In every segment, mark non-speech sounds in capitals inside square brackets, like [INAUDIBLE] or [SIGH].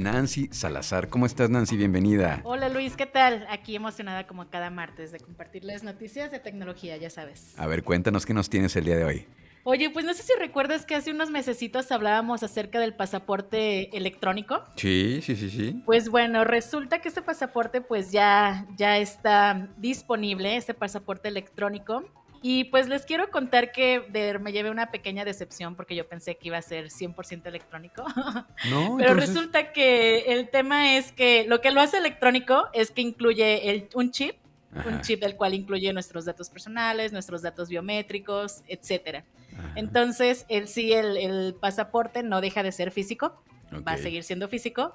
Nancy Salazar. ¿Cómo estás, Nancy? Bienvenida. Hola, Luis, ¿qué tal? Aquí emocionada como cada martes de compartirles noticias de tecnología, ya sabes. A ver, cuéntanos qué nos tienes el día de hoy. Oye, pues no sé si recuerdas que hace unos mesecitos hablábamos acerca del pasaporte electrónico. Sí, sí, sí, sí. Pues bueno, resulta que este pasaporte pues ya, ya está disponible, este pasaporte electrónico. Y pues les quiero contar que me llevé una pequeña decepción porque yo pensé que iba a ser 100% electrónico. [LAUGHS] No, Pero resulta que el tema es que lo que lo hace electrónico es que incluye el, un chip, un chip del cual incluye nuestros datos personales, nuestros datos biométricos, etcétera. Entonces, el sí, el, pasaporte no deja de ser físico, va a seguir siendo físico,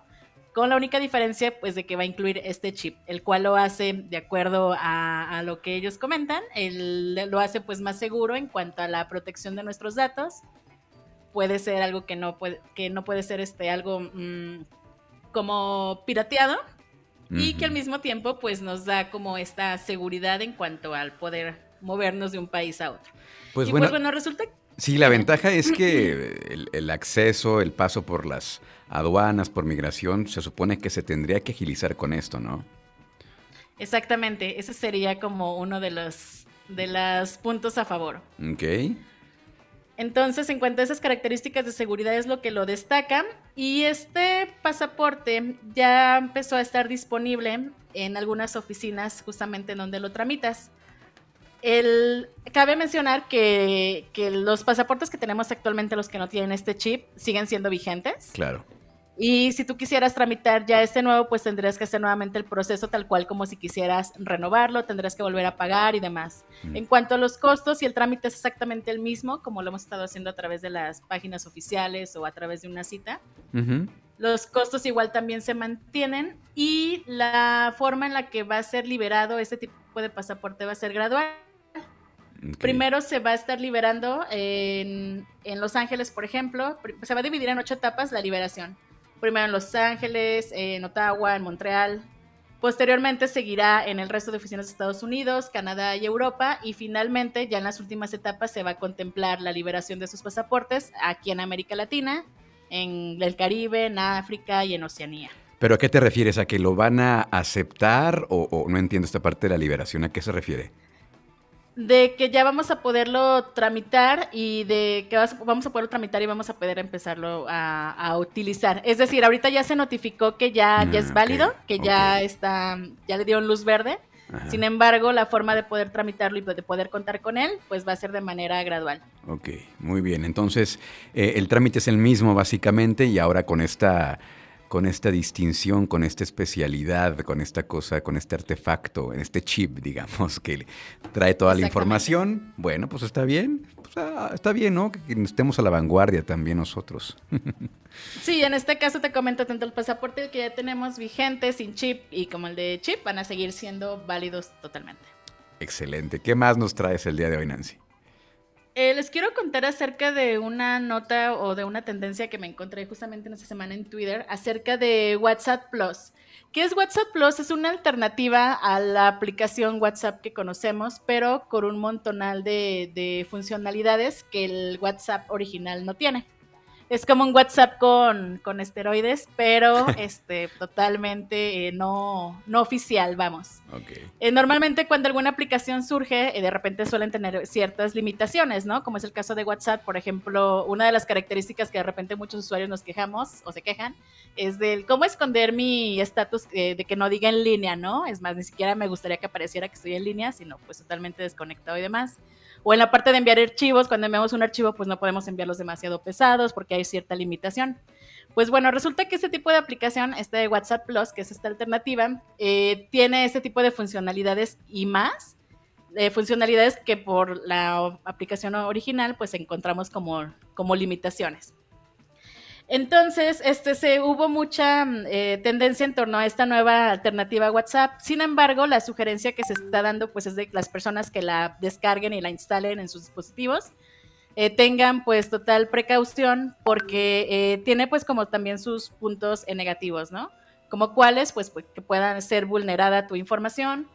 con la única diferencia pues de que va a incluir este chip, el cual lo hace de acuerdo a, lo que ellos comentan, lo hace pues más seguro en cuanto a la protección de nuestros datos. Puede ser algo que no puede, que no puede ser este algo mm, como pirateado y que al mismo tiempo pues nos da como esta seguridad en cuanto al poder movernos de un país a otro. Pues, pues bueno, resulta Sí, la ventaja es que el, acceso, el paso por las aduanas, por migración, se supone que se tendría que agilizar con esto, ¿no? Exactamente, ese sería como uno de los, de los puntos a favor. Ok. Entonces, en cuanto a esas características de seguridad es lo que lo destaca. Y este pasaporte ya empezó a estar disponible en algunas oficinas justamente en donde lo tramitas. El, cabe mencionar que, que, los pasaportes que tenemos actualmente, los que no tienen este chip, siguen siendo vigentes. Claro. Y si tú quisieras tramitar ya este nuevo, pues tendrías que hacer nuevamente el proceso tal cual como si quisieras renovarlo, tendrás que volver a pagar y demás. Mm. En cuanto a los costos, si el trámite es exactamente el mismo, como lo hemos estado haciendo a través de las páginas oficiales o a través de una cita, los costos igual también se mantienen y la forma en la que va a ser liberado este tipo de pasaporte va a ser gradual. Primero se va a estar liberando en, Los Ángeles, por ejemplo. Se va a dividir en ocho etapas la liberación. Primero en Los Ángeles, en Ottawa, en Montreal. Posteriormente seguirá en el resto de oficinas de Estados Unidos, Canadá y Europa. Y finalmente, ya en las últimas etapas, se va a contemplar la liberación de sus pasaportes aquí en América Latina, en el Caribe, en África y en Oceanía. ¿Pero a qué te refieres? ¿A que lo van a aceptar o, o no entiendo esta parte de la liberación? ¿A qué se refiere? De que ya vamos a poderlo tramitar y de que vamos a poderlo tramitar y vamos a poder empezarlo a, utilizar. Es decir, ahorita ya se notificó que ya, ya es ah, válido, que ya está, ya le dieron luz verde. Sin embargo, la forma de poder tramitarlo y de poder contar con él, pues va a ser de manera gradual. Ok, muy bien. Entonces, eh, el trámite es el mismo básicamente y ahora con esta con esta distinción, con esta especialidad, con esta cosa, con este artefacto, en este chip, [LAUGHS] digamos, que trae toda la información, bueno, pues está bien, pues, ah, está bien, ¿no? Que, estemos a la vanguardia también nosotros. [LAUGHS] Sí, en este caso te comento tanto el pasaporte que ya tenemos vigente sin chip y como el de chip van a seguir siendo válidos totalmente. Excelente. ¿Qué más nos traes el día de hoy, Nancy? Eh, les quiero contar acerca de una nota o de una tendencia que me encontré justamente en esta semana en Twitter acerca de WhatsApp Plus. ¿Qué es WhatsApp Plus? Es una alternativa a la aplicación WhatsApp que conocemos, pero con un montonal de funcionalidades que el WhatsApp original no tiene es como un WhatsApp con, con esteroides, pero [LAUGHS] este, totalmente eh, no, no oficial, vamos. Eh, normalmente cuando alguna aplicación surge, eh, de repente suelen tener ciertas limitaciones, ¿no? Como es el caso de WhatsApp, por ejemplo, una de las características que de repente muchos usuarios nos quejamos o se quejan es del cómo esconder mi estatus de que no diga en línea, ¿no? Es más, ni siquiera me gustaría que apareciera que estoy en línea, sino pues totalmente desconectado y demás o en la parte de enviar archivos, cuando enviamos un archivo, pues no podemos enviarlos demasiado pesados porque hay cierta limitación. Pues bueno, resulta que este tipo de aplicación, este de WhatsApp Plus, que es esta alternativa, eh, tiene este tipo de funcionalidades y más, eh, funcionalidades que por la aplicación original pues encontramos como, como limitaciones. Entonces, este, se, hubo mucha mm, eh, tendencia en torno a esta nueva alternativa WhatsApp. Sin embargo, la sugerencia que se está dando pues, es de que las personas que la descarguen y la instalen en sus dispositivos eh, tengan pues total precaución porque eh, tiene pues como también sus puntos negativos, ¿no? Como cuáles, pues, pues, que puedan ser vulnerada tu información.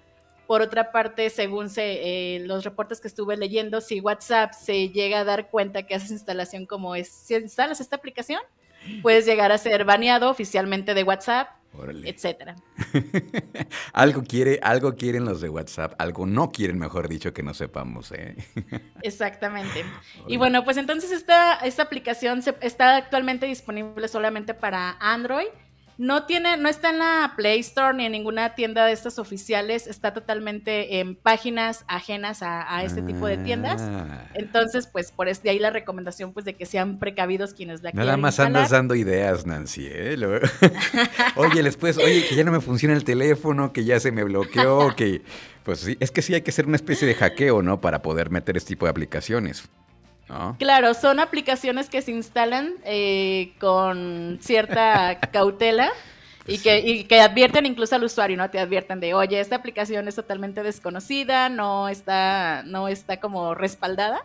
Por otra parte, según se, los reportes que estuve leyendo, si WhatsApp se llega a dar cuenta que haces instalación como es, si instalas esta aplicación, puedes llegar a ser baneado oficialmente de WhatsApp, etcétera. [LAUGHS] algo quiere, algo quieren los de WhatsApp, algo no quieren, mejor dicho, que no sepamos, ¿eh? [LAUGHS] Exactamente. Y bueno, pues entonces esta, esta aplicación está actualmente disponible solamente para Android no tiene, no está en la Play Store ni en ninguna tienda de estas oficiales, está totalmente en páginas ajenas a, este tipo de tiendas. Ah. Entonces, pues por eso de ahí la recomendación pues de que sean precavidos quienes la Nada más andas dando ideas, Nancy, ¿eh? [LAUGHS] oye, después, oye, que ya no me funciona el teléfono, que ya se me bloqueó, que pues sí, es que sí hay que hacer una especie de hackeo, ¿no? Para poder meter este tipo de aplicaciones. Claro, son aplicaciones que se instalan eh, con cierta [LAUGHS] cautela. Y que, que, advierten incluso al usuario, ¿no? Te advierten de, oye, esta aplicación es totalmente desconocida, no está, no está como respaldada.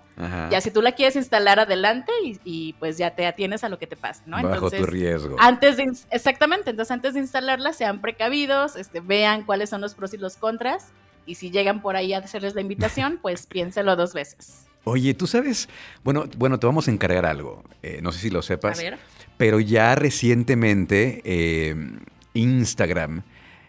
Ya si tú la quieres instalar adelante y, pues ya te atienes a lo que te pase, ¿no? Bajo tu riesgo. Antes de, exactamente, entonces antes de instalarla sean precavidos, este, vean cuáles son los pros y los contras. Y si llegan por ahí a hacerles la invitación, [LAUGHS] pues piénselo dos veces. Oye, tú sabes, bueno, bueno, te vamos a encargar algo. Eh, no sé si lo sepas. Pero ya recientemente em, Instagram,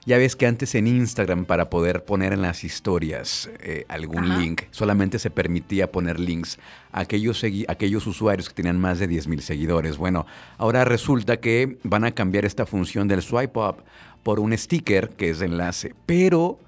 ya ves que antes en Instagram para poder poner en las historias eh, algún link, solamente se permitía poner links a aquellos, aquellos usuarios que tenían más de 10 mil seguidores. Bueno, ahora resulta que van a cambiar esta función del swipe up por un sticker que es de enlace, pero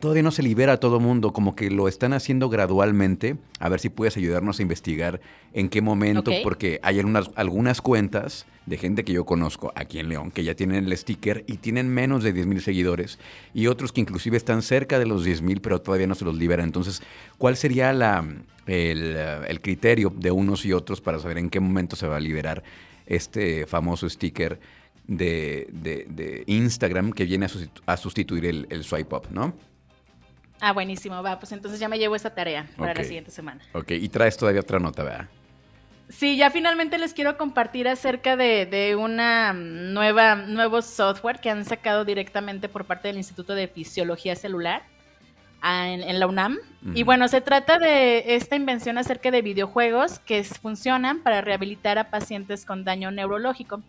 todavía no se libera a todo mundo, como que lo están haciendo gradualmente. A ver si puedes ayudarnos a investigar en qué momento, porque hay algunas, algunas cuentas de gente que yo conozco aquí en León que ya tienen el sticker y tienen menos de 10 mil seguidores y otros que inclusive están cerca de los 10 mil pero todavía no se los liberan. Entonces, ¿cuál sería la, el, el criterio de unos y otros para saber en qué momento se va a liberar este famoso sticker? De, de, Instagram que viene a, sustituir el, swipe up, ¿no? Ah, buenísimo, va, pues entonces ya me llevo esa tarea para la siguiente semana. Ok, y traes todavía otra nota, ¿verdad? Sí, ya finalmente les quiero compartir acerca de, de, una nueva, nuevo software que han sacado directamente por parte del Instituto de Fisiología Celular en, la UNAM. Y bueno, se trata de esta invención acerca de videojuegos que funcionan para rehabilitar a pacientes con daño neurológico.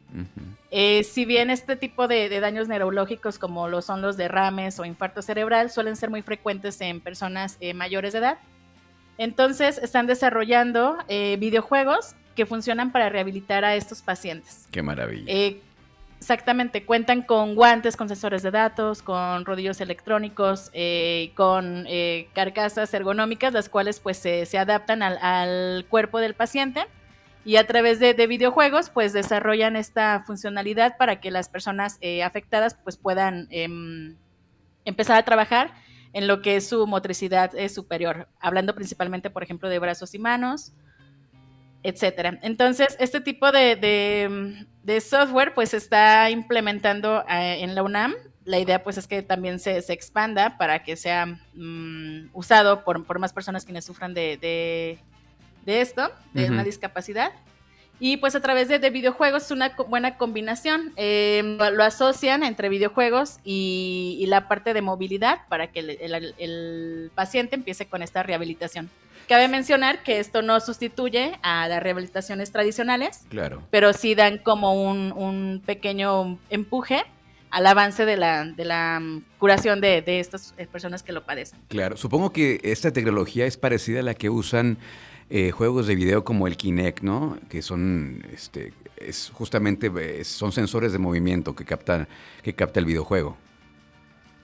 Eh, si bien este tipo de, daños neurológicos como lo son los derrames o infarto cerebral suelen ser muy frecuentes en personas eh, mayores de edad, entonces están desarrollando eh, videojuegos que funcionan para rehabilitar a estos pacientes. Qué maravilla. Exactamente, cuentan con guantes, con sensores de datos, con rodillos electrónicos, eh, con eh, carcasas ergonómicas, las cuales pues se, adaptan al, cuerpo del paciente y a través de, videojuegos pues desarrollan esta funcionalidad para que las personas eh, afectadas pues puedan em, empezar a trabajar en lo que es su motricidad superior, hablando principalmente por ejemplo de brazos y manos, etcétera. Entonces, este tipo de, software pues se está implementando eh, en la UNAM. La idea pues es que también se, expanda para que sea mm, usado por, más personas quienes sufran de, esto, de una discapacidad. Y pues a través de, videojuegos es una buena combinación. Em, lo asocian entre videojuegos y, la parte de movilidad para que el paciente empiece con esta rehabilitación. Cabe mencionar que esto no sustituye a las rehabilitaciones tradicionales, claro. pero sí dan como un, pequeño empuje al avance de la, de la mm, curación de, de, estas personas que lo padecen. Claro, supongo que esta tecnología es parecida a la que usan eh, juegos de video como el Kinect, ¿no? Que son, este, es justamente, son sensores de movimiento que captan, que capta el videojuego.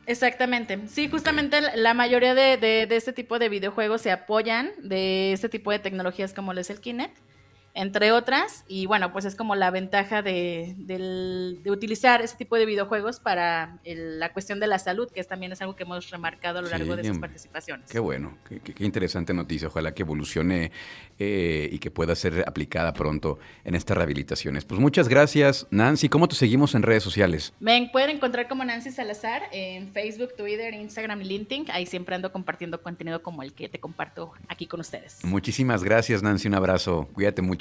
Exactamente. Sí, justamente la mayoría de, de, de, este tipo de videojuegos se apoyan de este tipo de tecnologías como es el Kinect entre otras. Y bueno, pues es como la ventaja de, utilizar ese tipo de videojuegos para la cuestión de la salud, que es, también es algo que hemos remarcado a lo largo de sus participaciones. Qué bueno, qué, interesante noticia. Ojalá que evolucione eh, y que pueda ser aplicada pronto en estas rehabilitaciones. Pues muchas gracias, Nancy. ¿Cómo te seguimos en redes sociales? Me pueden encontrar como Nancy Salazar en Facebook, Twitter, Instagram y LinkedIn. Ahí siempre ando compartiendo contenido como el que te comparto aquí con ustedes. Muchísimas gracias, Nancy. Un abrazo. Cuídate mucho.